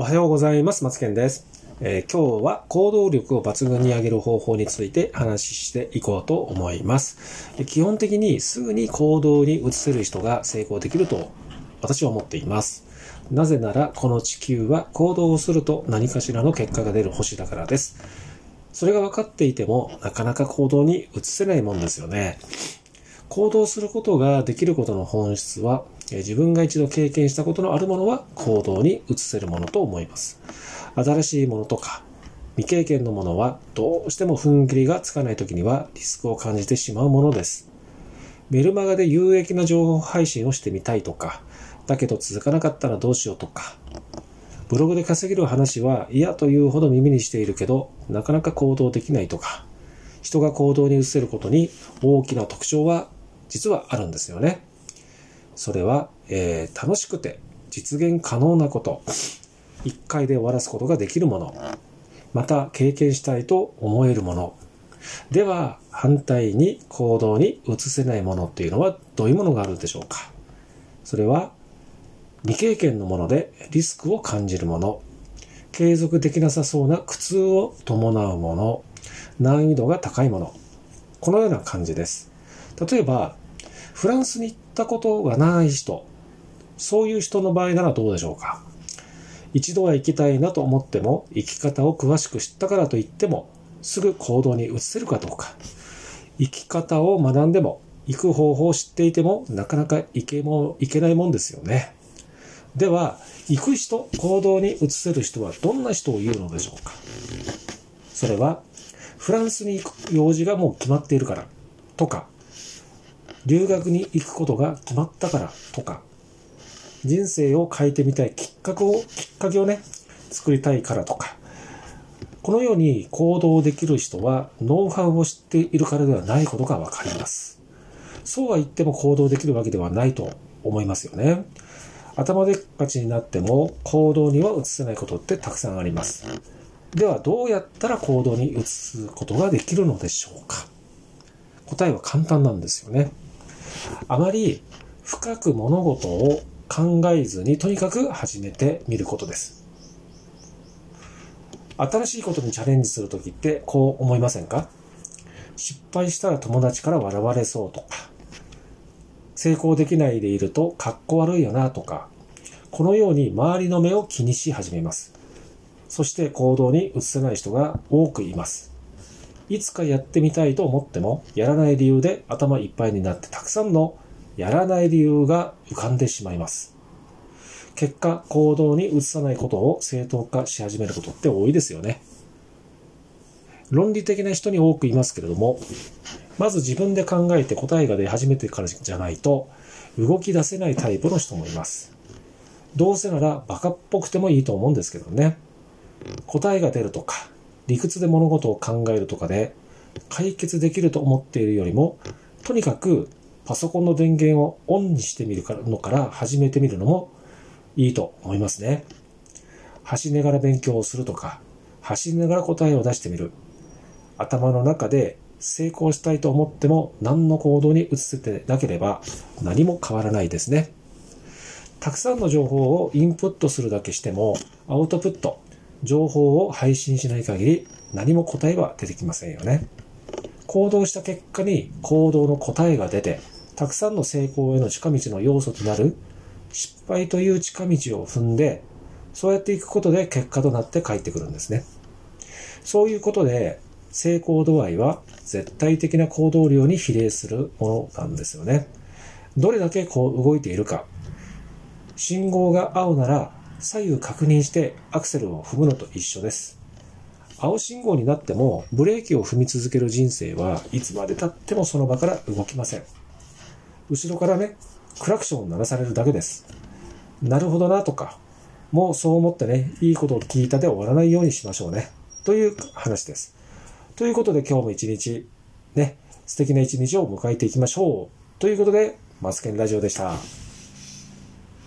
おはようございます。松健です、えー今日は行動力を抜群に上げる方法について話していこうと思います。基本的にすぐに行動に移せる人が成功できると私は思っています。なぜならこの地球は行動をすると何かしらの結果が出る星だからです。それが分かっていてもなかなか行動に移せないもんですよね。行動することができることの本質は、自分が一度経験したことのあるものは行動に移せるものと思います。新しいものとか未経験のものはどうしても踏ん切りがつかない時にはリスクを感じてしまうものです。メルマガで有益な情報配信をしてみたいとか、だけど続かなかったらどうしようとか、ブログで稼げる話は嫌というほど耳にしているけど、なかなか行動できないとか、人が行動に移せることに大きな特徴は実はあるんですよね。それは、えー楽しくて実現可能なこと、一回で終わらすことができるもの、また経験したいと思えるもの。では、反対に行動に移せないものっていうのはどういうものがあるでしょうかそれは、未経験のものでリスクを感じるもの、継続できなさそうな苦痛を伴うもの、難易度が高いもの。このような感じです。例えば、フランスに行ったことがない人、そういう人の場合ならどうでしょうか？一度は行きたいなと思っても、生き方を詳しく知ったからといっても、すぐ行動に移せるかどうか。生き方を学んでも、行く方法を知っていても、なかなか行けも、行けないもんですよね。では、行く人、行動に移せる人はどんな人を言うのでしょうか？それは、フランスに行く用事がもう決まっているから、とか、留学に行くことが決まったから、とか、人生を変えてみたいきっかけを、きっかけをね、作りたいからとか、このように行動できる人はノウハウを知っているからではないことがわかります。そうは言っても行動できるわけではないと思いますよね。頭でっかちになっても行動には移せないことってたくさんあります。ではどうやったら行動に移すことができるのでしょうか答えは簡単なんですよね。あまり深く物事を考えずにとにかく始めてみることです。新しいことにチャレンジするときってこう思いませんか？失敗したら友達から笑われそうとか、成功できないでいると格好悪いよなとか、このように周りの目を気にし始めます。そして行動に移せない人が多くいます。いつかやってみたいと思っても、やらない理由で頭いっぱいになってたくさんのやらない理由が浮かんでしまいます。結果、行動に移さないことを正当化し始めることって多いですよね。論理的な人に多くいますけれども、まず自分で考えて答えが出始めてからじゃないと、動き出せないタイプの人もいます。どうせならバカっぽくてもいいと思うんですけどね。答えが出るとか、理屈で物事を考えるとかで、解決できると思っているよりも、とにかくパソコンの電源をオンにしてみるのから始めてみるのもいいと思いますね。走りながら勉強をするとか、走りながら答えを出してみる。頭の中で成功したいと思っても何の行動に移せてなければ何も変わらないですね。たくさんの情報をインプットするだけしてもアウトプット、情報を配信しない限り何も答えは出てきませんよね。行動した結果に行動の答えが出て、たくさんの成功への近道の要素となる失敗という近道を踏んで、そうやっていくことで結果となって返ってくるんですね。そういうことで、成功度合いは絶対的な行動量に比例するものなんですよね。どれだけこう動いているか。信号が青なら左右確認してアクセルを踏むのと一緒です。青信号になってもブレーキを踏み続ける人生はいつまで経ってもその場から動きません。後ろからね、クラクションを鳴らされるだけです。なるほどなとか、もうそう思ってね、いいことを聞いたで終わらないようにしましょうね。という話です。ということで今日も一日、ね、素敵な一日を迎えていきましょう。ということで、マツケンラジオでした。